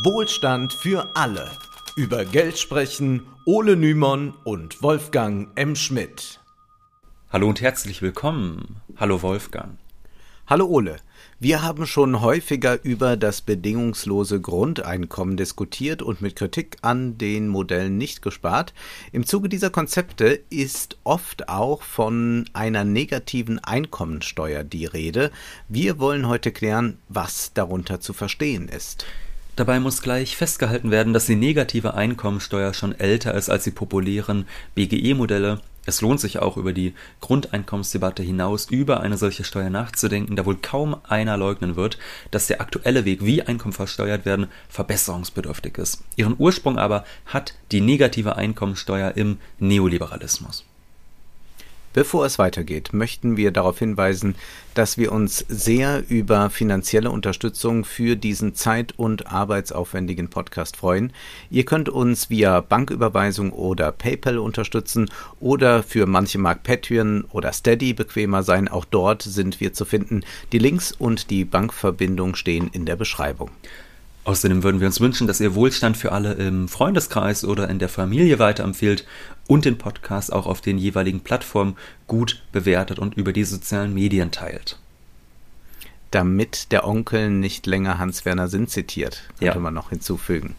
Wohlstand für alle. Über Geld sprechen Ole Nymon und Wolfgang M. Schmidt. Hallo und herzlich willkommen. Hallo Wolfgang. Hallo Ole. Wir haben schon häufiger über das bedingungslose Grundeinkommen diskutiert und mit Kritik an den Modellen nicht gespart. Im Zuge dieser Konzepte ist oft auch von einer negativen Einkommensteuer die Rede. Wir wollen heute klären, was darunter zu verstehen ist. Dabei muss gleich festgehalten werden, dass die negative Einkommensteuer schon älter ist als die populären BGE-Modelle. Es lohnt sich auch über die Grundeinkommensdebatte hinaus über eine solche Steuer nachzudenken, da wohl kaum einer leugnen wird, dass der aktuelle Weg, wie Einkommen versteuert werden, verbesserungsbedürftig ist. Ihren Ursprung aber hat die negative Einkommensteuer im Neoliberalismus. Bevor es weitergeht, möchten wir darauf hinweisen, dass wir uns sehr über finanzielle Unterstützung für diesen zeit- und arbeitsaufwendigen Podcast freuen. Ihr könnt uns via Banküberweisung oder PayPal unterstützen oder für manche mag Patreon oder Steady bequemer sein. Auch dort sind wir zu finden. Die Links und die Bankverbindung stehen in der Beschreibung. Außerdem würden wir uns wünschen, dass ihr Wohlstand für alle im Freundeskreis oder in der Familie weiterempfehlt und den Podcast auch auf den jeweiligen Plattformen gut bewertet und über die sozialen Medien teilt. Damit der Onkel nicht länger Hans-Werner Sinn zitiert, könnte Ja. man noch hinzufügen.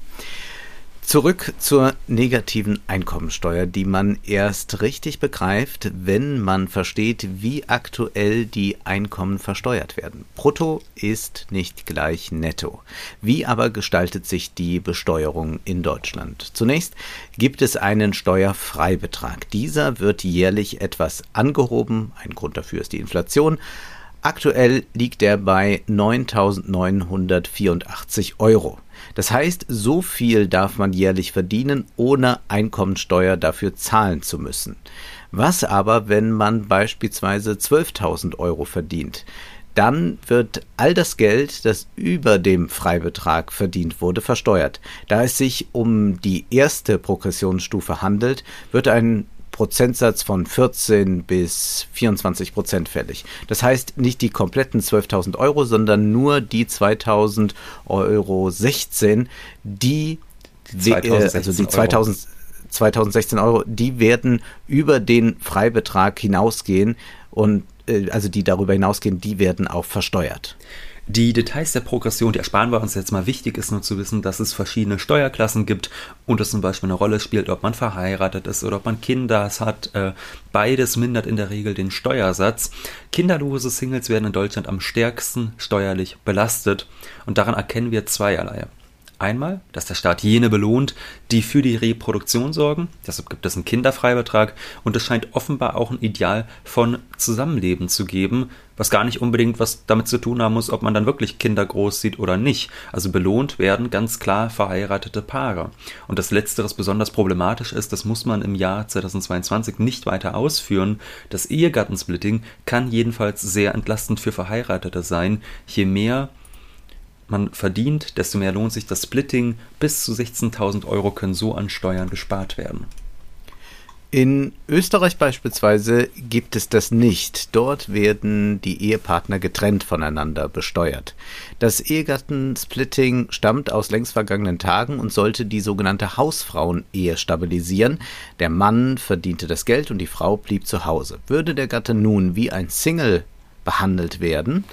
Zurück zur negativen Einkommensteuer, die man erst richtig begreift, wenn man versteht, wie aktuell die Einkommen versteuert werden. Brutto ist nicht gleich netto. Wie aber gestaltet sich die Besteuerung in Deutschland? Zunächst gibt es einen Steuerfreibetrag. Dieser wird jährlich etwas angehoben. Ein Grund dafür ist die Inflation. Aktuell liegt er bei 9.984 Euro. Das heißt, so viel darf man jährlich verdienen, ohne Einkommensteuer dafür zahlen zu müssen. Was aber, wenn man beispielsweise 12.000 Euro verdient? Dann wird all das Geld, das über dem Freibetrag verdient wurde, versteuert. Da es sich um die erste Progressionsstufe handelt, wird ein Prozentsatz von 14 bis 24 Prozent fällig. Das heißt nicht die kompletten 12.000 Euro, sondern nur die 2.000 Euro 16, die, we- äh, also 2016 die 2000, 2016 Euro, die werden über den Freibetrag hinausgehen und äh, also die darüber hinausgehen, die werden auch versteuert. Die Details der Progression, die ersparen wir uns jetzt mal. Wichtig ist nur zu wissen, dass es verschiedene Steuerklassen gibt und es zum Beispiel eine Rolle spielt, ob man verheiratet ist oder ob man Kinder hat. Äh, Beides mindert in der Regel den Steuersatz. Kinderlose Singles werden in Deutschland am stärksten steuerlich belastet und daran erkennen wir zweierlei. Einmal, dass der Staat jene belohnt, die für die Reproduktion sorgen. Deshalb gibt es einen Kinderfreibetrag und es scheint offenbar auch ein Ideal von Zusammenleben zu geben, was gar nicht unbedingt was damit zu tun haben muss, ob man dann wirklich Kinder großzieht oder nicht. Also belohnt werden ganz klar verheiratete Paare. Und das Letzteres besonders problematisch ist, das muss man im Jahr 2022 nicht weiter ausführen. Das Ehegattensplitting kann jedenfalls sehr entlastend für Verheiratete sein. Je mehr man verdient, desto mehr lohnt sich das Splitting. Bis zu 16.000 Euro können so an Steuern gespart werden. In Österreich beispielsweise gibt es das nicht. Dort werden die Ehepartner getrennt voneinander besteuert. Das Ehegattensplitting stammt aus längst vergangenen Tagen und sollte die sogenannte Hausfrauenehe stabilisieren. Der Mann verdiente das Geld und die Frau blieb zu Hause. Würde der Gatte nun wie ein Single behandelt werden,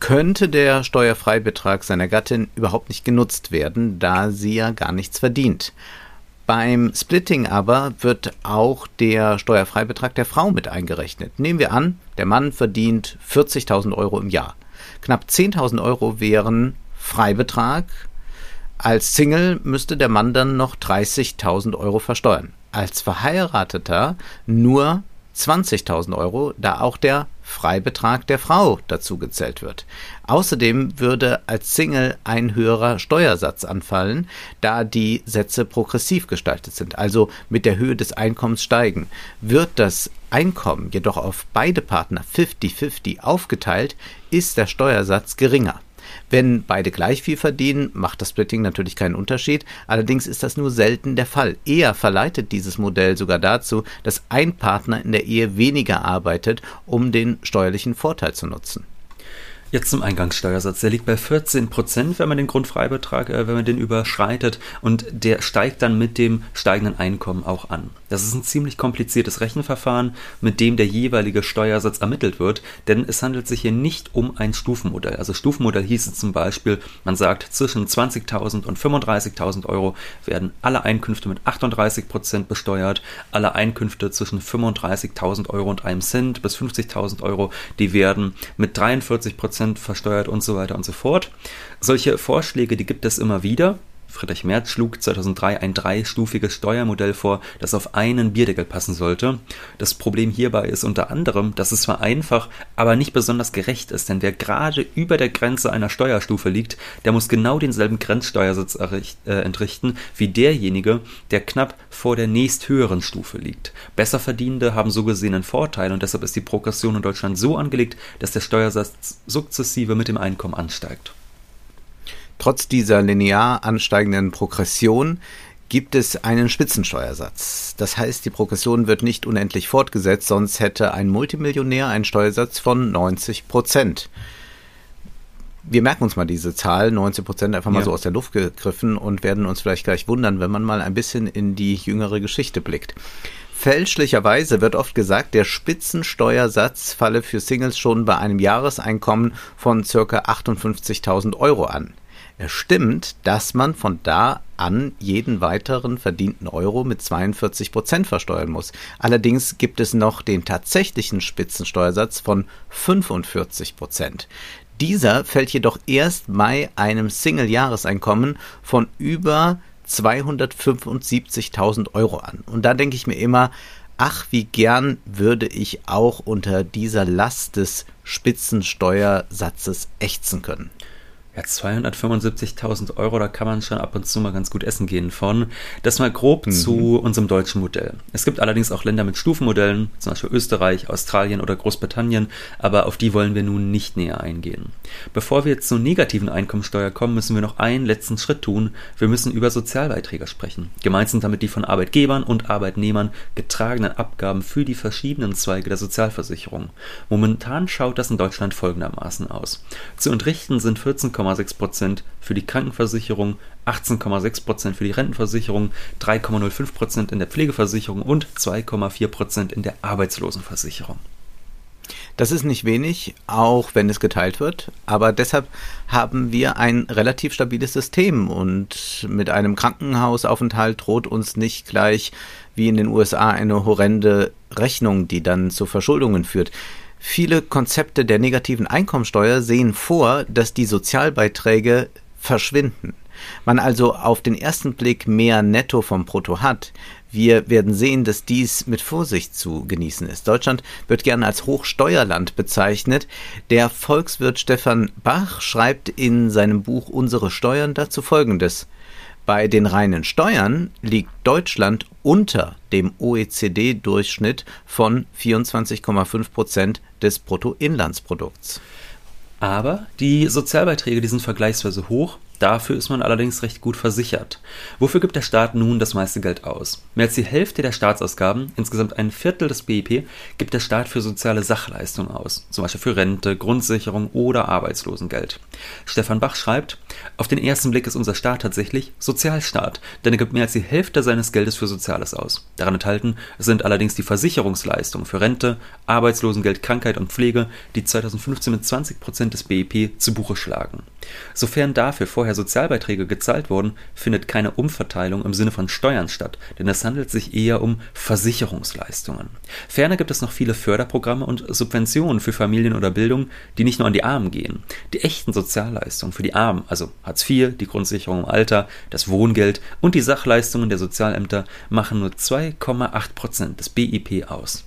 könnte der Steuerfreibetrag seiner Gattin überhaupt nicht genutzt werden, da sie ja gar nichts verdient. Beim Splitting aber wird auch der Steuerfreibetrag der Frau mit eingerechnet. Nehmen wir an, der Mann verdient 40.000 Euro im Jahr. Knapp 10.000 Euro wären Freibetrag. Als Single müsste der Mann dann noch 30.000 Euro versteuern. Als Verheirateter nur 20.000 Euro, da auch der Freibetrag der Frau dazu gezählt wird. Außerdem würde als Single ein höherer Steuersatz anfallen, da die Sätze progressiv gestaltet sind, also mit der Höhe des Einkommens steigen. Wird das Einkommen jedoch auf beide Partner 50-50 aufgeteilt, ist der Steuersatz geringer. Wenn beide gleich viel verdienen, macht das Splitting natürlich keinen Unterschied. Allerdings ist das nur selten der Fall. Eher verleitet dieses Modell sogar dazu, dass ein Partner in der Ehe weniger arbeitet, um den steuerlichen Vorteil zu nutzen. Jetzt zum Eingangssteuersatz. Der liegt bei 14 Prozent, wenn man den Grundfreibetrag, äh, wenn man den überschreitet. Und der steigt dann mit dem steigenden Einkommen auch an. Das ist ein ziemlich kompliziertes Rechenverfahren, mit dem der jeweilige Steuersatz ermittelt wird, denn es handelt sich hier nicht um ein Stufenmodell. Also Stufenmodell hieße zum Beispiel, man sagt, zwischen 20.000 und 35.000 Euro werden alle Einkünfte mit 38 Prozent besteuert, alle Einkünfte zwischen 35.000 Euro und einem Cent bis 50.000 Euro, die werden mit 43 Prozent Prozent versteuert und so weiter und so fort. Solche Vorschläge, die gibt es immer wieder. Friedrich Merz schlug 2003 ein dreistufiges Steuermodell vor, das auf einen Bierdeckel passen sollte. Das Problem hierbei ist unter anderem, dass es zwar einfach, aber nicht besonders gerecht ist, denn wer gerade über der Grenze einer Steuerstufe liegt, der muss genau denselben Grenzsteuersatz äh, entrichten wie derjenige, der knapp vor der nächsthöheren Stufe liegt. Besserverdienende haben so gesehen einen Vorteil und deshalb ist die Progression in Deutschland so angelegt, dass der Steuersatz sukzessive mit dem Einkommen ansteigt. Trotz dieser linear ansteigenden Progression gibt es einen Spitzensteuersatz. Das heißt, die Progression wird nicht unendlich fortgesetzt, sonst hätte ein Multimillionär einen Steuersatz von 90 Prozent. Wir merken uns mal diese Zahl, 90 Prozent einfach mal ja. so aus der Luft gegriffen und werden uns vielleicht gleich wundern, wenn man mal ein bisschen in die jüngere Geschichte blickt. Fälschlicherweise wird oft gesagt, der Spitzensteuersatz falle für Singles schon bei einem Jahreseinkommen von ca. 58.000 Euro an. Es stimmt, dass man von da an jeden weiteren verdienten Euro mit 42 Prozent versteuern muss. Allerdings gibt es noch den tatsächlichen Spitzensteuersatz von 45 Prozent. Dieser fällt jedoch erst bei einem Single-Jahreseinkommen von über 275.000 Euro an. Und da denke ich mir immer, ach, wie gern würde ich auch unter dieser Last des Spitzensteuersatzes ächzen können. Ja, 275.000 Euro, da kann man schon ab und zu mal ganz gut essen gehen von. Das mal grob mhm. zu unserem deutschen Modell. Es gibt allerdings auch Länder mit Stufenmodellen, zum Beispiel Österreich, Australien oder Großbritannien, aber auf die wollen wir nun nicht näher eingehen. Bevor wir zur negativen Einkommensteuer kommen, müssen wir noch einen letzten Schritt tun. Wir müssen über Sozialbeiträge sprechen. Gemeint sind damit die von Arbeitgebern und Arbeitnehmern getragenen Abgaben für die verschiedenen Zweige der Sozialversicherung. Momentan schaut das in Deutschland folgendermaßen aus. Zu entrichten sind 14, 13,6 für die Krankenversicherung, 18,6 für die Rentenversicherung, 3,05 in der Pflegeversicherung und 2,4 in der Arbeitslosenversicherung. Das ist nicht wenig, auch wenn es geteilt wird, aber deshalb haben wir ein relativ stabiles System und mit einem Krankenhausaufenthalt droht uns nicht gleich wie in den USA eine horrende Rechnung, die dann zu Verschuldungen führt. Viele Konzepte der negativen Einkommensteuer sehen vor, dass die Sozialbeiträge verschwinden. Man also auf den ersten Blick mehr Netto vom Brutto hat. Wir werden sehen, dass dies mit Vorsicht zu genießen ist. Deutschland wird gerne als Hochsteuerland bezeichnet. Der Volkswirt Stefan Bach schreibt in seinem Buch Unsere Steuern dazu Folgendes. Bei den reinen Steuern liegt Deutschland unter dem OECD-Durchschnitt von 24,5 Prozent des Bruttoinlandsprodukts. Aber die Sozialbeiträge, die sind vergleichsweise hoch Dafür ist man allerdings recht gut versichert. Wofür gibt der Staat nun das meiste Geld aus? Mehr als die Hälfte der Staatsausgaben, insgesamt ein Viertel des BIP, gibt der Staat für soziale Sachleistungen aus, zum Beispiel für Rente, Grundsicherung oder Arbeitslosengeld. Stefan Bach schreibt, auf den ersten Blick ist unser Staat tatsächlich Sozialstaat, denn er gibt mehr als die Hälfte seines Geldes für Soziales aus. Daran enthalten sind allerdings die Versicherungsleistungen für Rente, Arbeitslosengeld, Krankheit und Pflege, die 2015 mit 20 Prozent des BIP zu Buche schlagen. Sofern dafür vorher Sozialbeiträge gezahlt wurden, findet keine Umverteilung im Sinne von Steuern statt, denn es handelt sich eher um Versicherungsleistungen. Ferner gibt es noch viele Förderprogramme und Subventionen für Familien oder Bildung, die nicht nur an die Armen gehen. Die echten Sozialleistungen für die Armen, also Hartz IV, die Grundsicherung im Alter, das Wohngeld und die Sachleistungen der Sozialämter machen nur 2,8 Prozent des BIP aus.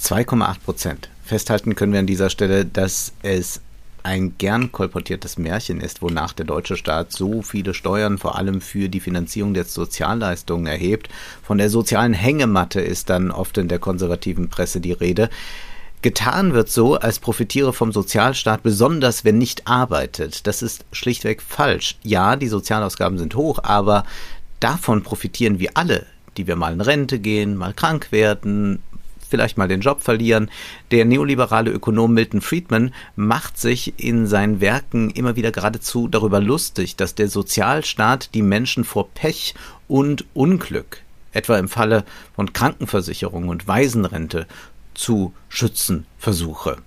2,8 Prozent. Festhalten können wir an dieser Stelle, dass es ein gern kolportiertes Märchen ist, wonach der deutsche Staat so viele Steuern vor allem für die Finanzierung der Sozialleistungen erhebt. Von der sozialen Hängematte ist dann oft in der konservativen Presse die Rede. Getan wird so, als profitiere vom Sozialstaat besonders, wenn nicht arbeitet. Das ist schlichtweg falsch. Ja, die Sozialausgaben sind hoch, aber davon profitieren wir alle, die wir mal in Rente gehen, mal krank werden, vielleicht mal den Job verlieren. Der neoliberale Ökonom Milton Friedman macht sich in seinen Werken immer wieder geradezu darüber lustig, dass der Sozialstaat die Menschen vor Pech und Unglück, etwa im Falle von Krankenversicherung und Waisenrente, zu schützen versuche.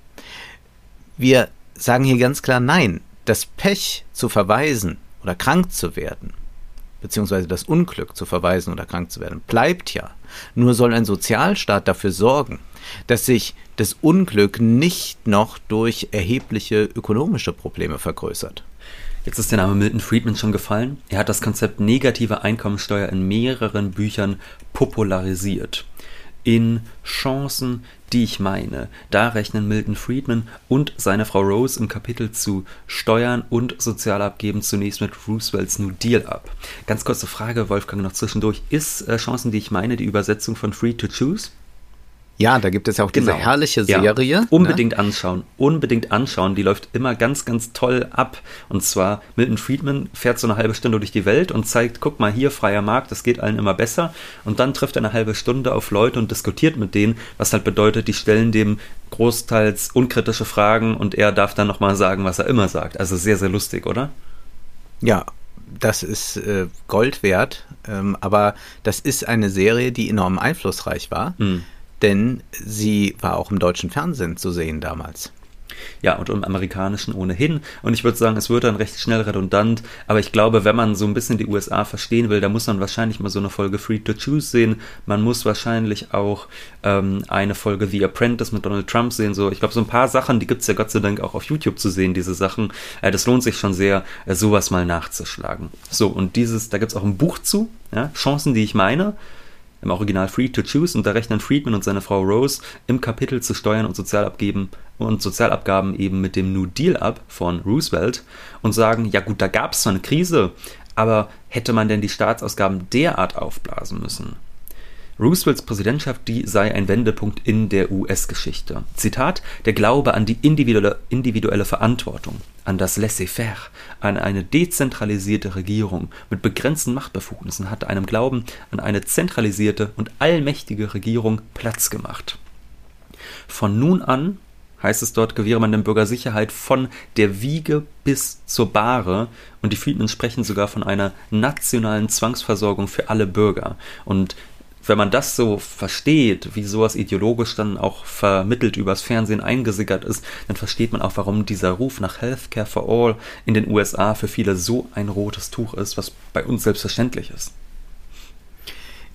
Wir sagen hier ganz klar Nein. Das Pech zu verweisen oder krank zu werden, beziehungsweise das Unglück zu verweisen oder krank zu werden, bleibt ja. Nur soll ein Sozialstaat dafür sorgen, dass sich das Unglück nicht noch durch erhebliche ökonomische Probleme vergrößert. Jetzt ist der Name Milton Friedman schon gefallen. Er hat das Konzept negative Einkommensteuer in mehreren Büchern popularisiert. In Chancen, die ich meine. Da rechnen Milton Friedman und seine Frau Rose im Kapitel zu Steuern und Sozialabgeben zunächst mit Roosevelts New Deal ab. Ganz kurze Frage, Wolfgang, noch zwischendurch. Ist äh, Chancen, die ich meine, die Übersetzung von Free to Choose? Ja, da gibt es ja auch diese genau. herrliche Serie. Ja, unbedingt ne? anschauen, unbedingt anschauen. Die läuft immer ganz, ganz toll ab. Und zwar Milton Friedman fährt so eine halbe Stunde durch die Welt und zeigt, guck mal hier, freier Markt, das geht allen immer besser. Und dann trifft er eine halbe Stunde auf Leute und diskutiert mit denen, was halt bedeutet, die stellen dem großteils unkritische Fragen und er darf dann nochmal sagen, was er immer sagt. Also sehr, sehr lustig, oder? Ja, das ist äh, Gold wert. Ähm, aber das ist eine Serie, die enorm einflussreich war. Mhm denn sie war auch im deutschen Fernsehen zu sehen damals. Ja, und im amerikanischen ohnehin. Und ich würde sagen, es wird dann recht schnell redundant. Aber ich glaube, wenn man so ein bisschen die USA verstehen will, da muss man wahrscheinlich mal so eine Folge Free to Choose sehen. Man muss wahrscheinlich auch ähm, eine Folge The Apprentice mit Donald Trump sehen. So, ich glaube, so ein paar Sachen, die gibt es ja Gott sei Dank auch auf YouTube zu sehen, diese Sachen. Äh, das lohnt sich schon sehr, äh, sowas mal nachzuschlagen. So, und dieses, da gibt es auch ein Buch zu, ja, Chancen, die ich meine im Original Free to Choose, und da rechnen Friedman und seine Frau Rose im Kapitel zu Steuern und Sozialabgeben und Sozialabgaben eben mit dem New Deal ab von Roosevelt und sagen, ja gut, da gab es zwar eine Krise, aber hätte man denn die Staatsausgaben derart aufblasen müssen? Roosevelts Präsidentschaft, die sei ein Wendepunkt in der US-Geschichte. Zitat, der Glaube an die individuelle, individuelle Verantwortung, an das Laissez-faire, an eine dezentralisierte Regierung mit begrenzten Machtbefugnissen hatte einem Glauben an eine zentralisierte und allmächtige Regierung Platz gemacht. Von nun an heißt es dort, gewähre man dem Bürger Sicherheit von der Wiege bis zur Bahre. Und die Friedmen sprechen sogar von einer nationalen Zwangsversorgung für alle Bürger. Und wenn man das so versteht, wie sowas ideologisch dann auch vermittelt übers Fernsehen eingesickert ist, dann versteht man auch, warum dieser Ruf nach Healthcare for All in den USA für viele so ein rotes Tuch ist, was bei uns selbstverständlich ist.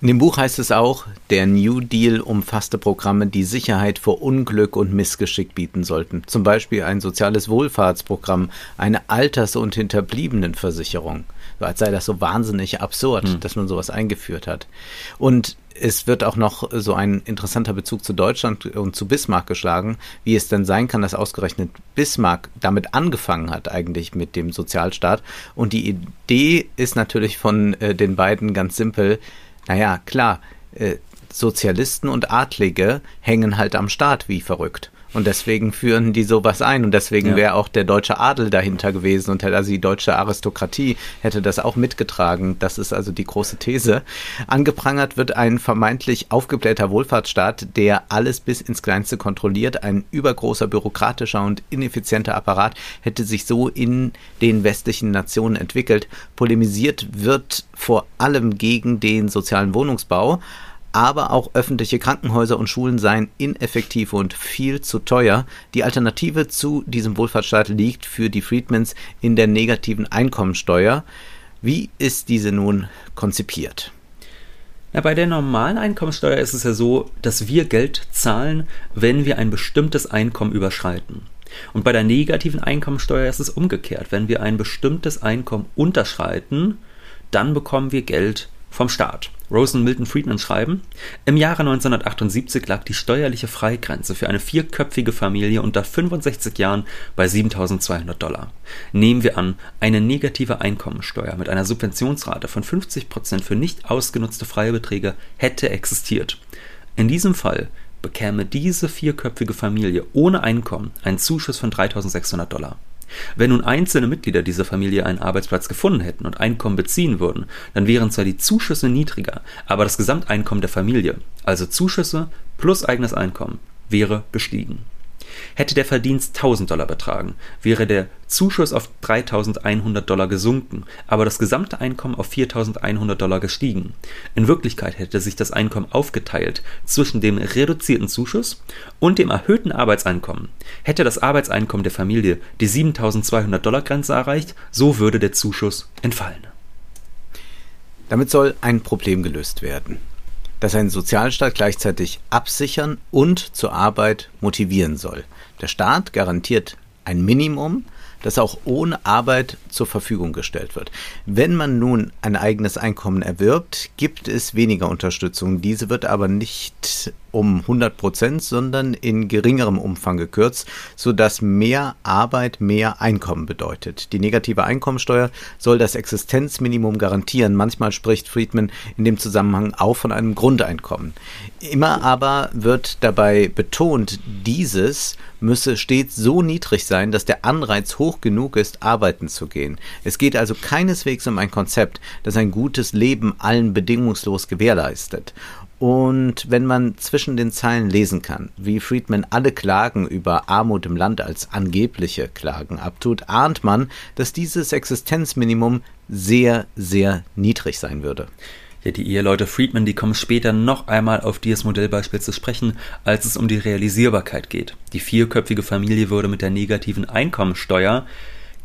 In dem Buch heißt es auch, der New Deal umfasste Programme, die Sicherheit vor Unglück und Missgeschick bieten sollten. Zum Beispiel ein soziales Wohlfahrtsprogramm, eine Alters- und Hinterbliebenenversicherung. Als sei das so wahnsinnig absurd, hm. dass man sowas eingeführt hat. Und es wird auch noch so ein interessanter Bezug zu Deutschland und zu Bismarck geschlagen, wie es denn sein kann, dass ausgerechnet Bismarck damit angefangen hat, eigentlich mit dem Sozialstaat. Und die Idee ist natürlich von äh, den beiden ganz simpel. Naja, klar, äh, Sozialisten und Adlige hängen halt am Staat wie verrückt. Und deswegen führen die sowas ein. Und deswegen ja. wäre auch der deutsche Adel dahinter gewesen und hätte also die deutsche Aristokratie hätte das auch mitgetragen. Das ist also die große These. Angeprangert wird ein vermeintlich aufgeblähter Wohlfahrtsstaat, der alles bis ins Kleinste kontrolliert. Ein übergroßer bürokratischer und ineffizienter Apparat hätte sich so in den westlichen Nationen entwickelt. Polemisiert wird vor allem gegen den sozialen Wohnungsbau aber auch öffentliche Krankenhäuser und Schulen seien ineffektiv und viel zu teuer. Die Alternative zu diesem Wohlfahrtsstaat liegt für die Friedmans in der negativen Einkommensteuer. Wie ist diese nun konzipiert? Ja, bei der normalen Einkommensteuer ist es ja so, dass wir Geld zahlen, wenn wir ein bestimmtes Einkommen überschreiten. Und bei der negativen Einkommensteuer ist es umgekehrt. Wenn wir ein bestimmtes Einkommen unterschreiten, dann bekommen wir Geld vom Staat. Rose und Milton Friedman schreiben, im Jahre 1978 lag die steuerliche Freigrenze für eine vierköpfige Familie unter 65 Jahren bei 7200 Dollar. Nehmen wir an, eine negative Einkommensteuer mit einer Subventionsrate von 50 Prozent für nicht ausgenutzte Freibeträge hätte existiert. In diesem Fall bekäme diese vierköpfige Familie ohne Einkommen einen Zuschuss von 3600 Dollar. Wenn nun einzelne Mitglieder dieser Familie einen Arbeitsplatz gefunden hätten und Einkommen beziehen würden, dann wären zwar die Zuschüsse niedriger, aber das Gesamteinkommen der Familie, also Zuschüsse plus eigenes Einkommen, wäre gestiegen. Hätte der Verdienst 1000 Dollar betragen, wäre der Zuschuss auf 3100 Dollar gesunken, aber das gesamte Einkommen auf 4100 Dollar gestiegen. In Wirklichkeit hätte sich das Einkommen aufgeteilt zwischen dem reduzierten Zuschuss und dem erhöhten Arbeitseinkommen. Hätte das Arbeitseinkommen der Familie die 7200 Dollar Grenze erreicht, so würde der Zuschuss entfallen. Damit soll ein Problem gelöst werden das einen Sozialstaat gleichzeitig absichern und zur Arbeit motivieren soll. Der Staat garantiert ein Minimum, das auch ohne Arbeit zur Verfügung gestellt wird. Wenn man nun ein eigenes Einkommen erwirbt, gibt es weniger Unterstützung. Diese wird aber nicht um 100 Prozent, sondern in geringerem Umfang gekürzt, sodass mehr Arbeit mehr Einkommen bedeutet. Die negative Einkommensteuer soll das Existenzminimum garantieren. Manchmal spricht Friedman in dem Zusammenhang auch von einem Grundeinkommen. Immer aber wird dabei betont, dieses müsse stets so niedrig sein, dass der Anreiz hoch genug ist, arbeiten zu gehen. Es geht also keineswegs um ein Konzept, das ein gutes Leben allen bedingungslos gewährleistet. Und wenn man zwischen den Zeilen lesen kann, wie Friedman alle Klagen über Armut im Land als angebliche Klagen abtut, ahnt man, dass dieses Existenzminimum sehr, sehr niedrig sein würde. Ja, die Eheleute Friedman, die kommen später noch einmal auf dieses Modellbeispiel zu sprechen, als es um die Realisierbarkeit geht. Die vierköpfige Familie würde mit der negativen Einkommensteuer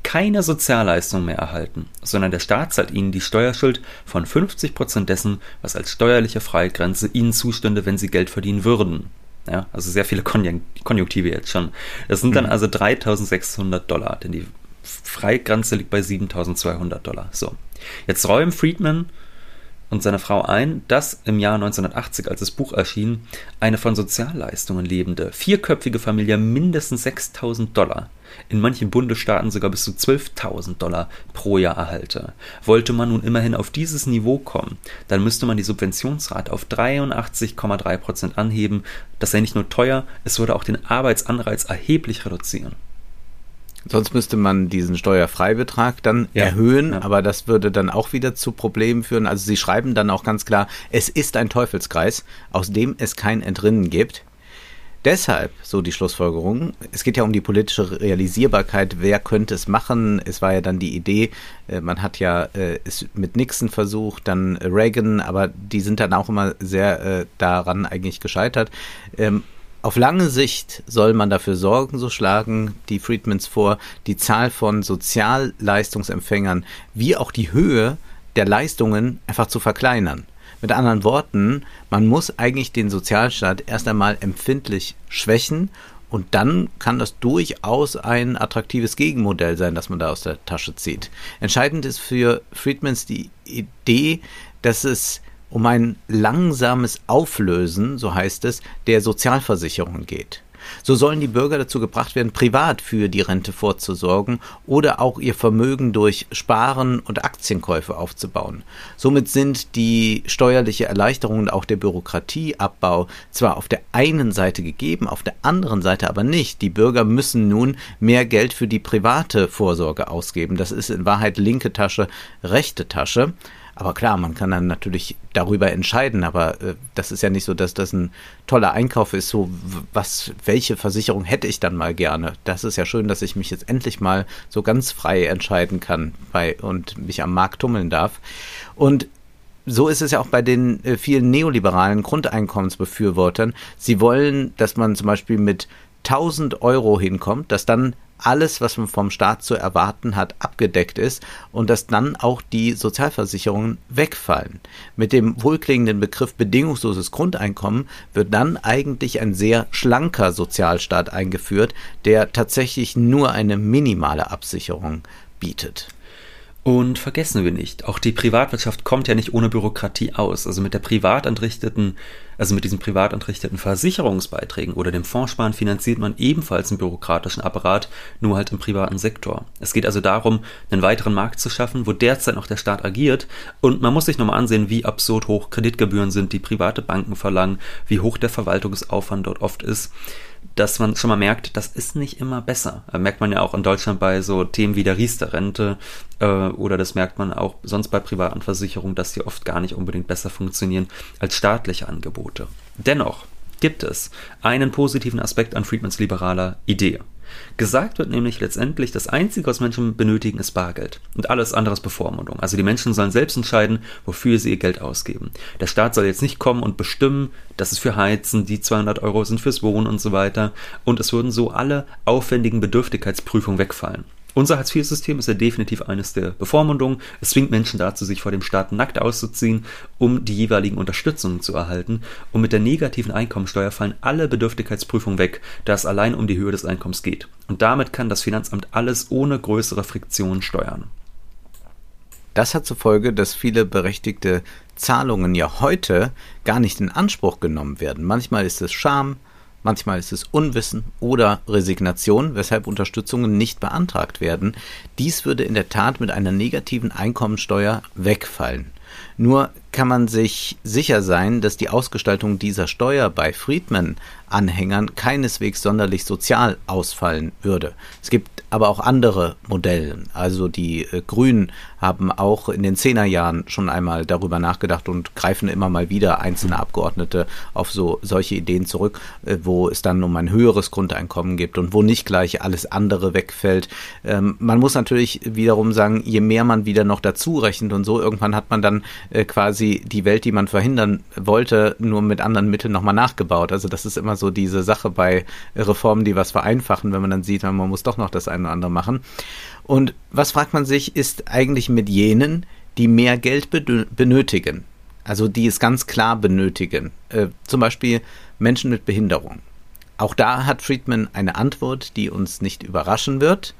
keine Sozialleistung mehr erhalten, sondern der Staat zahlt ihnen die Steuerschuld von 50 Prozent dessen, was als steuerliche Freigrenze ihnen zustünde, wenn sie Geld verdienen würden. Ja, also sehr viele Konjunktive jetzt schon. Das sind dann mhm. also 3600 Dollar, denn die Freigrenze liegt bei 7200 Dollar. So. Jetzt räumen Friedman und seine Frau ein, dass im Jahr 1980, als das Buch erschien, eine von Sozialleistungen lebende, vierköpfige Familie mindestens 6000 Dollar, in manchen Bundesstaaten sogar bis zu 12.000 Dollar pro Jahr erhalte. Wollte man nun immerhin auf dieses Niveau kommen, dann müsste man die Subventionsrate auf 83,3 Prozent anheben. Das sei nicht nur teuer, es würde auch den Arbeitsanreiz erheblich reduzieren. Sonst müsste man diesen Steuerfreibetrag dann ja, erhöhen, ja. aber das würde dann auch wieder zu Problemen führen. Also Sie schreiben dann auch ganz klar, es ist ein Teufelskreis, aus dem es kein Entrinnen gibt. Deshalb, so die Schlussfolgerung, es geht ja um die politische Realisierbarkeit, wer könnte es machen? Es war ja dann die Idee, äh, man hat ja äh, es mit Nixon versucht, dann Reagan, aber die sind dann auch immer sehr äh, daran eigentlich gescheitert. Ähm, auf lange Sicht soll man dafür sorgen, so schlagen die Friedmans vor, die Zahl von Sozialleistungsempfängern wie auch die Höhe der Leistungen einfach zu verkleinern. Mit anderen Worten, man muss eigentlich den Sozialstaat erst einmal empfindlich schwächen und dann kann das durchaus ein attraktives Gegenmodell sein, das man da aus der Tasche zieht. Entscheidend ist für Friedmans die Idee, dass es um ein langsames Auflösen, so heißt es, der Sozialversicherung geht. So sollen die Bürger dazu gebracht werden, privat für die Rente vorzusorgen oder auch ihr Vermögen durch Sparen und Aktienkäufe aufzubauen. Somit sind die steuerliche Erleichterung und auch der Bürokratieabbau zwar auf der einen Seite gegeben, auf der anderen Seite aber nicht. Die Bürger müssen nun mehr Geld für die private Vorsorge ausgeben. Das ist in Wahrheit linke Tasche, rechte Tasche. Aber klar, man kann dann natürlich darüber entscheiden, aber äh, das ist ja nicht so, dass das ein toller Einkauf ist. So, was, welche Versicherung hätte ich dann mal gerne? Das ist ja schön, dass ich mich jetzt endlich mal so ganz frei entscheiden kann bei, und mich am Markt tummeln darf. Und so ist es ja auch bei den äh, vielen neoliberalen Grundeinkommensbefürwortern. Sie wollen, dass man zum Beispiel mit 1000 Euro hinkommt, dass dann alles, was man vom Staat zu erwarten hat, abgedeckt ist und dass dann auch die Sozialversicherungen wegfallen. Mit dem wohlklingenden Begriff bedingungsloses Grundeinkommen wird dann eigentlich ein sehr schlanker Sozialstaat eingeführt, der tatsächlich nur eine minimale Absicherung bietet. Und vergessen wir nicht, auch die Privatwirtschaft kommt ja nicht ohne Bürokratie aus. Also mit der privat entrichteten, also mit diesen privat entrichteten Versicherungsbeiträgen oder dem Fondssparen finanziert man ebenfalls einen bürokratischen Apparat, nur halt im privaten Sektor. Es geht also darum, einen weiteren Markt zu schaffen, wo derzeit noch der Staat agiert. Und man muss sich nochmal ansehen, wie absurd hoch Kreditgebühren sind, die private Banken verlangen, wie hoch der Verwaltungsaufwand dort oft ist. Dass man schon mal merkt, das ist nicht immer besser. Das merkt man ja auch in Deutschland bei so Themen wie der Riester-Rente äh, oder das merkt man auch sonst bei privaten Versicherungen, dass die oft gar nicht unbedingt besser funktionieren als staatliche Angebote. Dennoch gibt es einen positiven Aspekt an Friedmans liberaler Idee. Gesagt wird nämlich letztendlich, das Einzige, was Menschen benötigen, ist Bargeld. Und alles andere ist Bevormundung. Also die Menschen sollen selbst entscheiden, wofür sie ihr Geld ausgeben. Der Staat soll jetzt nicht kommen und bestimmen, das ist für Heizen, die 200 Euro sind fürs Wohnen und so weiter. Und es würden so alle aufwendigen Bedürftigkeitsprüfungen wegfallen. Unser Hartz-IV-System ist ja definitiv eines der Bevormundungen. Es zwingt Menschen dazu, sich vor dem Staat nackt auszuziehen, um die jeweiligen Unterstützungen zu erhalten. Und mit der negativen Einkommensteuer fallen alle Bedürftigkeitsprüfungen weg, da es allein um die Höhe des Einkommens geht. Und damit kann das Finanzamt alles ohne größere Friktion steuern. Das hat zur Folge, dass viele berechtigte Zahlungen ja heute gar nicht in Anspruch genommen werden. Manchmal ist es Scham, Manchmal ist es Unwissen oder Resignation, weshalb Unterstützungen nicht beantragt werden. Dies würde in der Tat mit einer negativen Einkommensteuer wegfallen. Nur kann man sich sicher sein, dass die Ausgestaltung dieser Steuer bei Friedman-Anhängern keineswegs sonderlich sozial ausfallen würde. Es gibt aber auch andere Modelle. Also die äh, Grünen haben auch in den Zehnerjahren schon einmal darüber nachgedacht und greifen immer mal wieder einzelne Abgeordnete auf so solche Ideen zurück, äh, wo es dann um ein höheres Grundeinkommen gibt und wo nicht gleich alles andere wegfällt. Ähm, man muss natürlich wiederum sagen, je mehr man wieder noch dazu rechnet und so, irgendwann hat man dann äh, quasi die Welt, die man verhindern wollte, nur mit anderen Mitteln nochmal nachgebaut. Also das ist immer so diese Sache bei Reformen, die was vereinfachen, wenn man dann sieht, man muss doch noch das eine oder andere machen. Und was fragt man sich, ist eigentlich mit jenen, die mehr Geld benötigen, also die es ganz klar benötigen, äh, zum Beispiel Menschen mit Behinderung. Auch da hat Friedman eine Antwort, die uns nicht überraschen wird.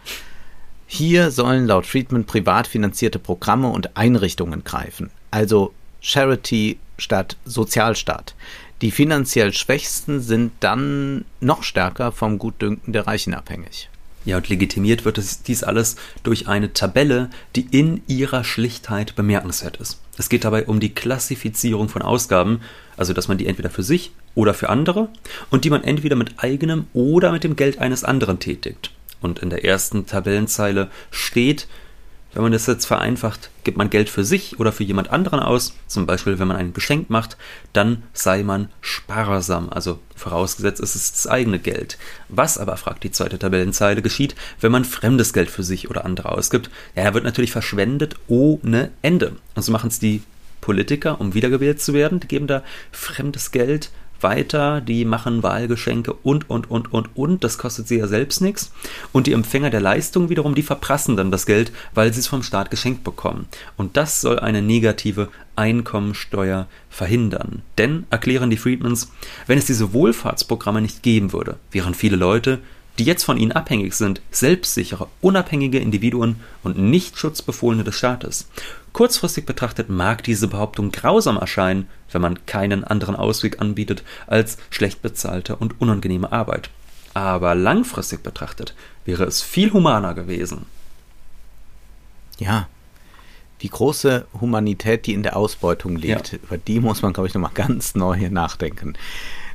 Hier sollen laut Friedman privat finanzierte Programme und Einrichtungen greifen, also Charity statt Sozialstaat. Die finanziell Schwächsten sind dann noch stärker vom Gutdünken der Reichen abhängig. Ja, und legitimiert wird es, dies alles durch eine Tabelle, die in ihrer Schlichtheit bemerkenswert ist. Es geht dabei um die Klassifizierung von Ausgaben, also dass man die entweder für sich oder für andere und die man entweder mit eigenem oder mit dem Geld eines anderen tätigt. Und in der ersten Tabellenzeile steht, wenn man das jetzt vereinfacht, gibt man Geld für sich oder für jemand anderen aus, zum Beispiel wenn man ein Geschenk macht, dann sei man sparsam, also vorausgesetzt es ist das eigene Geld. Was aber, fragt die zweite Tabellenzeile, geschieht, wenn man fremdes Geld für sich oder andere ausgibt? Ja, er wird natürlich verschwendet ohne Ende. Und so machen es die Politiker, um wiedergewählt zu werden, die geben da fremdes Geld weiter, die machen Wahlgeschenke und, und, und, und, und. Das kostet sie ja selbst nichts. Und die Empfänger der Leistung wiederum, die verprassen dann das Geld, weil sie es vom Staat geschenkt bekommen. Und das soll eine negative Einkommensteuer verhindern. Denn, erklären die Friedmans, wenn es diese Wohlfahrtsprogramme nicht geben würde, wären viele Leute die jetzt von ihnen abhängig sind, selbstsichere, unabhängige Individuen und nicht Schutzbefohlene des Staates. Kurzfristig betrachtet mag diese Behauptung grausam erscheinen, wenn man keinen anderen Ausweg anbietet als schlecht bezahlte und unangenehme Arbeit. Aber langfristig betrachtet wäre es viel humaner gewesen. Ja, die große Humanität, die in der Ausbeutung liegt, ja. über die muss man, glaube ich, nochmal ganz neu nachdenken.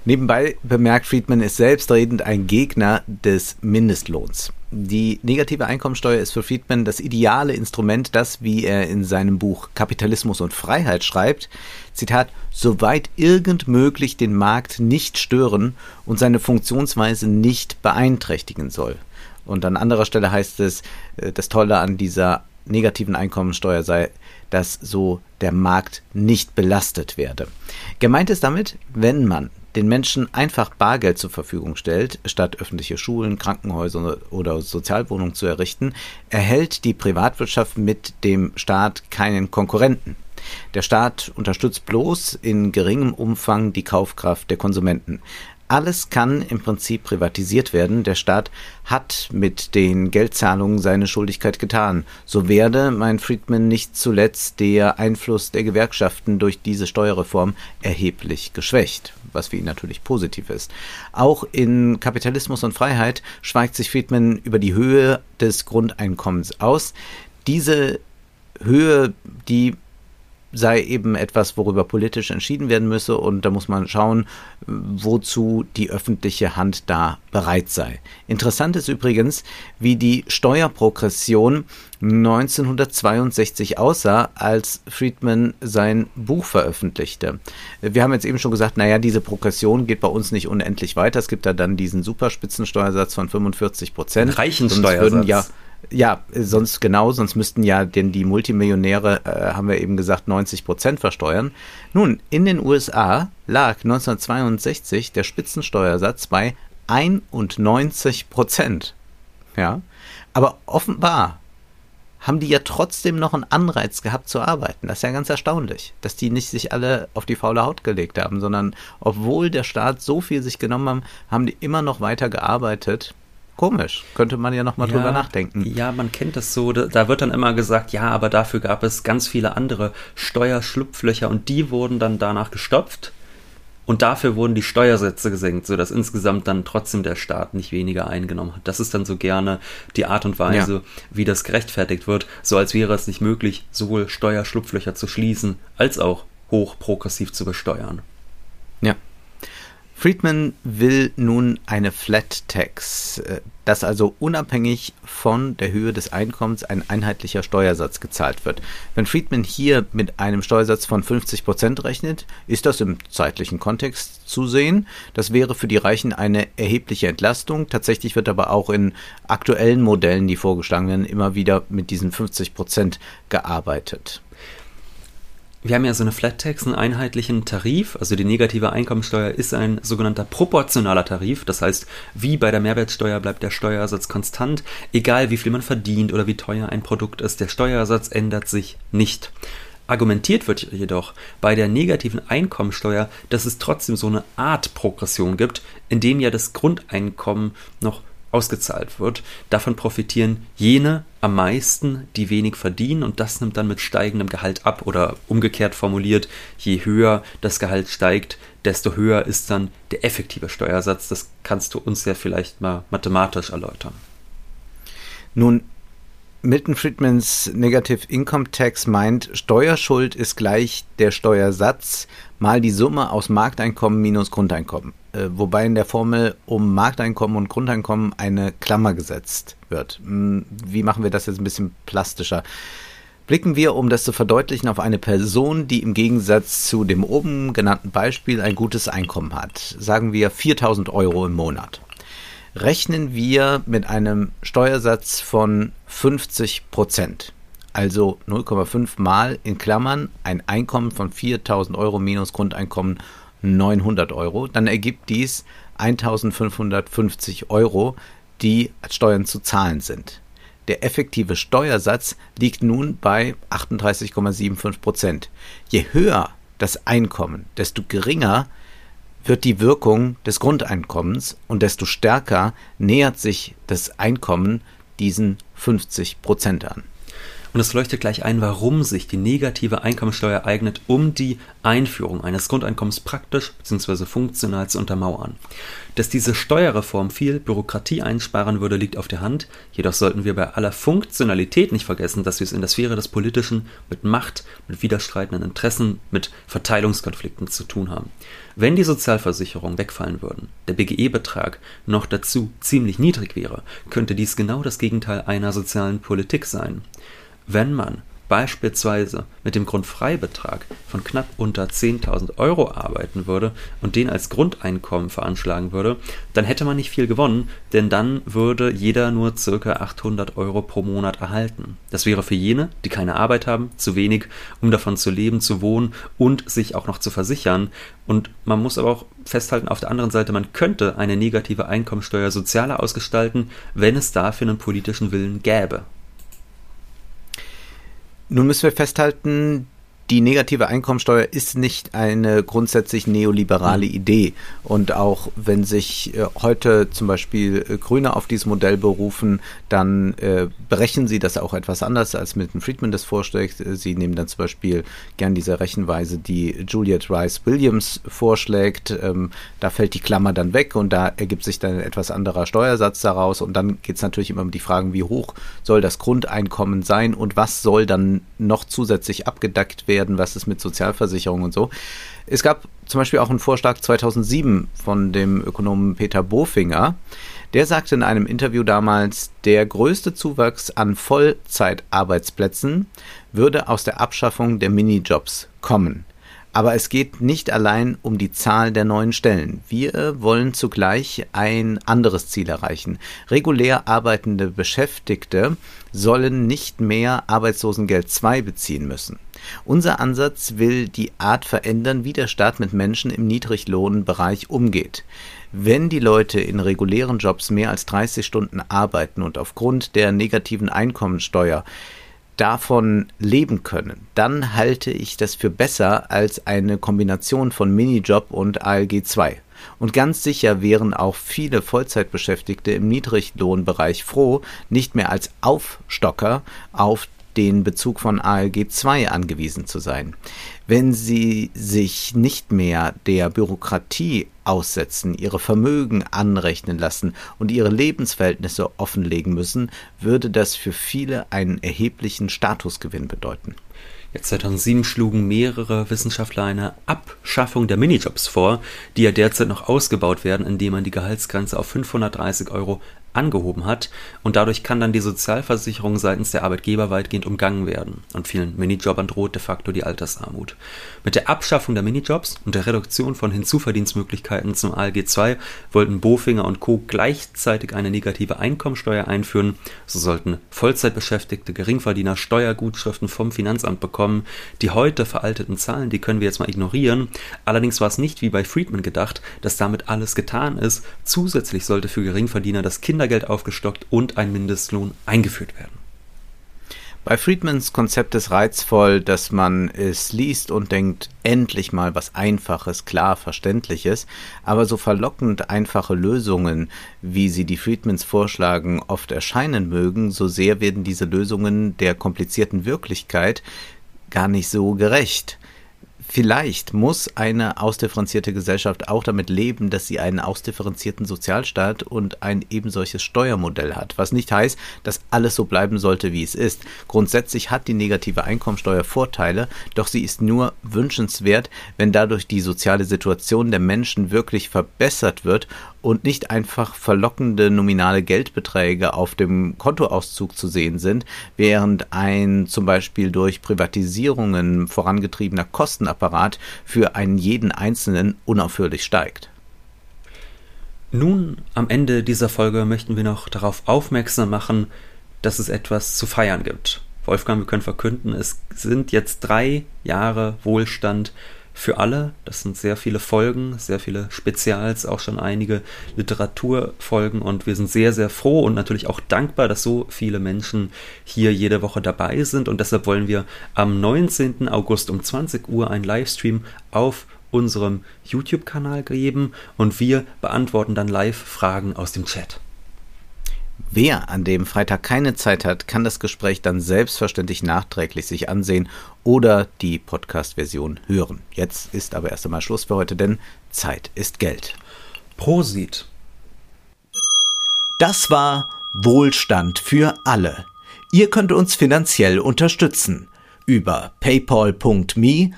Nebenbei bemerkt Friedman ist selbstredend ein Gegner des Mindestlohns. Die negative Einkommensteuer ist für Friedman das ideale Instrument, das, wie er in seinem Buch Kapitalismus und Freiheit schreibt, Zitat, soweit irgend möglich den Markt nicht stören und seine Funktionsweise nicht beeinträchtigen soll. Und an anderer Stelle heißt es, äh, das Tolle an dieser negativen Einkommensteuer sei, dass so der Markt nicht belastet werde. Gemeint ist damit, wenn man den Menschen einfach Bargeld zur Verfügung stellt, statt öffentliche Schulen, Krankenhäuser oder Sozialwohnungen zu errichten, erhält die Privatwirtschaft mit dem Staat keinen Konkurrenten. Der Staat unterstützt bloß in geringem Umfang die Kaufkraft der Konsumenten. Alles kann im Prinzip privatisiert werden. Der Staat hat mit den Geldzahlungen seine Schuldigkeit getan. So werde, meint Friedman, nicht zuletzt der Einfluss der Gewerkschaften durch diese Steuerreform erheblich geschwächt, was für ihn natürlich positiv ist. Auch in Kapitalismus und Freiheit schweigt sich Friedman über die Höhe des Grundeinkommens aus. Diese Höhe, die sei eben etwas, worüber politisch entschieden werden müsse und da muss man schauen, wozu die öffentliche Hand da bereit sei. Interessant ist übrigens, wie die Steuerprogression 1962 aussah, als Friedman sein Buch veröffentlichte. Wir haben jetzt eben schon gesagt, naja, diese Progression geht bei uns nicht unendlich weiter. Es gibt da dann diesen Superspitzensteuersatz von 45 Prozent. Reichen Steuersatz. Ja, ja, sonst genau, sonst müssten ja denn die Multimillionäre, äh, haben wir eben gesagt, 90 Prozent versteuern. Nun, in den USA lag 1962 der Spitzensteuersatz bei 91 Prozent. Ja, aber offenbar haben die ja trotzdem noch einen Anreiz gehabt zu arbeiten. Das ist ja ganz erstaunlich, dass die nicht sich alle auf die faule Haut gelegt haben, sondern obwohl der Staat so viel sich genommen haben, haben die immer noch weiter gearbeitet Komisch, könnte man ja nochmal ja, drüber nachdenken. Ja, man kennt das so, da wird dann immer gesagt, ja, aber dafür gab es ganz viele andere Steuerschlupflöcher und die wurden dann danach gestopft und dafür wurden die Steuersätze gesenkt, sodass insgesamt dann trotzdem der Staat nicht weniger eingenommen hat. Das ist dann so gerne die Art und Weise, ja. wie das gerechtfertigt wird, so als wäre es nicht möglich, sowohl Steuerschlupflöcher zu schließen, als auch hoch progressiv zu besteuern. Friedman will nun eine Flat Tax, äh, dass also unabhängig von der Höhe des Einkommens ein einheitlicher Steuersatz gezahlt wird. Wenn Friedman hier mit einem Steuersatz von 50 Prozent rechnet, ist das im zeitlichen Kontext zu sehen. Das wäre für die Reichen eine erhebliche Entlastung. Tatsächlich wird aber auch in aktuellen Modellen, die vorgeschlagen werden, immer wieder mit diesen 50 Prozent gearbeitet wir haben ja so eine Flat Tax, einen einheitlichen Tarif. Also die negative Einkommensteuer ist ein sogenannter proportionaler Tarif. Das heißt, wie bei der Mehrwertsteuer bleibt der Steuersatz konstant, egal wie viel man verdient oder wie teuer ein Produkt ist. Der Steuersatz ändert sich nicht. Argumentiert wird jedoch bei der negativen Einkommensteuer, dass es trotzdem so eine Art Progression gibt, indem ja das Grundeinkommen noch ausgezahlt wird. Davon profitieren jene am meisten, die wenig verdienen und das nimmt dann mit steigendem Gehalt ab oder umgekehrt formuliert, je höher das Gehalt steigt, desto höher ist dann der effektive Steuersatz. Das kannst du uns ja vielleicht mal mathematisch erläutern. Nun Milton Friedmans Negative Income Tax meint, Steuerschuld ist gleich der Steuersatz mal die Summe aus Markteinkommen minus Grundeinkommen. Äh, wobei in der Formel um Markteinkommen und Grundeinkommen eine Klammer gesetzt wird. Hm, wie machen wir das jetzt ein bisschen plastischer? Blicken wir, um das zu verdeutlichen, auf eine Person, die im Gegensatz zu dem oben genannten Beispiel ein gutes Einkommen hat. Sagen wir 4000 Euro im Monat rechnen wir mit einem Steuersatz von 50 Prozent. Also 0,5 mal in Klammern ein Einkommen von 4000 Euro minus Grundeinkommen 900 Euro. Dann ergibt dies 1550 Euro, die als Steuern zu zahlen sind. Der effektive Steuersatz liegt nun bei 38,75 Prozent. Je höher das Einkommen, desto geringer wird die Wirkung des Grundeinkommens und desto stärker nähert sich das Einkommen diesen 50 Prozent an. Und es leuchtet gleich ein, warum sich die negative Einkommensteuer eignet, um die Einführung eines Grundeinkommens praktisch bzw. funktional zu untermauern. Dass diese Steuerreform viel Bürokratie einsparen würde, liegt auf der Hand, jedoch sollten wir bei aller Funktionalität nicht vergessen, dass wir es in der Sphäre des Politischen mit Macht, mit widerstreitenden Interessen, mit Verteilungskonflikten zu tun haben. Wenn die Sozialversicherungen wegfallen würden, der BGE-Betrag noch dazu ziemlich niedrig wäre, könnte dies genau das Gegenteil einer sozialen Politik sein. Wenn man beispielsweise mit dem Grundfreibetrag von knapp unter 10.000 Euro arbeiten würde und den als Grundeinkommen veranschlagen würde, dann hätte man nicht viel gewonnen, denn dann würde jeder nur ca. 800 Euro pro Monat erhalten. Das wäre für jene, die keine Arbeit haben, zu wenig, um davon zu leben, zu wohnen und sich auch noch zu versichern. Und man muss aber auch festhalten, auf der anderen Seite, man könnte eine negative Einkommensteuer sozialer ausgestalten, wenn es dafür einen politischen Willen gäbe. Nun müssen wir festhalten, die negative Einkommensteuer ist nicht eine grundsätzlich neoliberale mhm. Idee. Und auch wenn sich äh, heute zum Beispiel äh, Grüne auf dieses Modell berufen, dann äh, berechnen sie das auch etwas anders, als Milton Friedman das vorschlägt. Sie nehmen dann zum Beispiel gern diese Rechenweise, die Juliet Rice Williams vorschlägt. Ähm, da fällt die Klammer dann weg und da ergibt sich dann ein etwas anderer Steuersatz daraus. Und dann geht es natürlich immer um die Fragen, wie hoch soll das Grundeinkommen sein und was soll dann noch zusätzlich abgedeckt werden werden, was ist mit Sozialversicherung und so. Es gab zum Beispiel auch einen Vorschlag 2007 von dem Ökonomen Peter Bofinger. Der sagte in einem Interview damals, der größte Zuwachs an Vollzeitarbeitsplätzen würde aus der Abschaffung der Minijobs kommen. Aber es geht nicht allein um die Zahl der neuen Stellen. Wir wollen zugleich ein anderes Ziel erreichen. Regulär arbeitende Beschäftigte sollen nicht mehr Arbeitslosengeld II beziehen müssen. Unser Ansatz will die Art verändern, wie der Staat mit Menschen im Niedriglohnbereich umgeht. Wenn die Leute in regulären Jobs mehr als 30 Stunden arbeiten und aufgrund der negativen Einkommensteuer davon leben können, dann halte ich das für besser als eine Kombination von Minijob und ALG 2. Und ganz sicher wären auch viele Vollzeitbeschäftigte im Niedriglohnbereich froh, nicht mehr als Aufstocker auf den Bezug von ALG 2 angewiesen zu sein. Wenn sie sich nicht mehr der Bürokratie aussetzen, ihre Vermögen anrechnen lassen und ihre Lebensverhältnisse offenlegen müssen, würde das für viele einen erheblichen Statusgewinn bedeuten. Jetzt 2007 schlugen mehrere Wissenschaftler eine Abschaffung der Minijobs vor, die ja derzeit noch ausgebaut werden, indem man die Gehaltsgrenze auf 530 Euro angehoben hat und dadurch kann dann die Sozialversicherung seitens der Arbeitgeber weitgehend umgangen werden und vielen Minijobbern droht de facto die Altersarmut. Mit der Abschaffung der Minijobs und der Reduktion von Hinzuverdienstmöglichkeiten zum ALG II wollten Bofinger und Co. gleichzeitig eine negative Einkommensteuer einführen. So sollten Vollzeitbeschäftigte Geringverdiener Steuergutschriften vom Finanzamt bekommen. Die heute veralteten Zahlen, die können wir jetzt mal ignorieren. Allerdings war es nicht wie bei Friedman gedacht, dass damit alles getan ist. Zusätzlich sollte für Geringverdiener das Kinder Kindergeld aufgestockt und ein Mindestlohn eingeführt werden. Bei Friedmans Konzept ist reizvoll, dass man es liest und denkt, endlich mal was Einfaches, klar Verständliches, aber so verlockend einfache Lösungen, wie sie die Friedmans vorschlagen, oft erscheinen mögen, so sehr werden diese Lösungen der komplizierten Wirklichkeit gar nicht so gerecht. Vielleicht muss eine ausdifferenzierte Gesellschaft auch damit leben, dass sie einen ausdifferenzierten Sozialstaat und ein ebensolches Steuermodell hat, was nicht heißt, dass alles so bleiben sollte, wie es ist. Grundsätzlich hat die negative Einkommensteuer Vorteile, doch sie ist nur wünschenswert, wenn dadurch die soziale Situation der Menschen wirklich verbessert wird und nicht einfach verlockende nominale Geldbeträge auf dem Kontoauszug zu sehen sind, während ein zum Beispiel durch Privatisierungen vorangetriebener Kostenapparat für einen jeden Einzelnen unaufhörlich steigt. Nun, am Ende dieser Folge möchten wir noch darauf aufmerksam machen, dass es etwas zu feiern gibt. Wolfgang, wir können verkünden, es sind jetzt drei Jahre Wohlstand für alle. Das sind sehr viele Folgen, sehr viele Spezials, auch schon einige Literaturfolgen und wir sind sehr, sehr froh und natürlich auch dankbar, dass so viele Menschen hier jede Woche dabei sind und deshalb wollen wir am 19. August um 20 Uhr einen Livestream auf unserem YouTube-Kanal geben und wir beantworten dann live Fragen aus dem Chat. Wer an dem Freitag keine Zeit hat, kann das Gespräch dann selbstverständlich nachträglich sich ansehen oder die Podcast-Version hören. Jetzt ist aber erst einmal Schluss für heute, denn Zeit ist Geld. Prosit. Das war Wohlstand für alle. Ihr könnt uns finanziell unterstützen über paypal.me-ole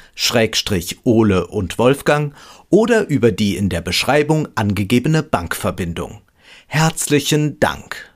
und Wolfgang oder über die in der Beschreibung angegebene Bankverbindung. Herzlichen Dank.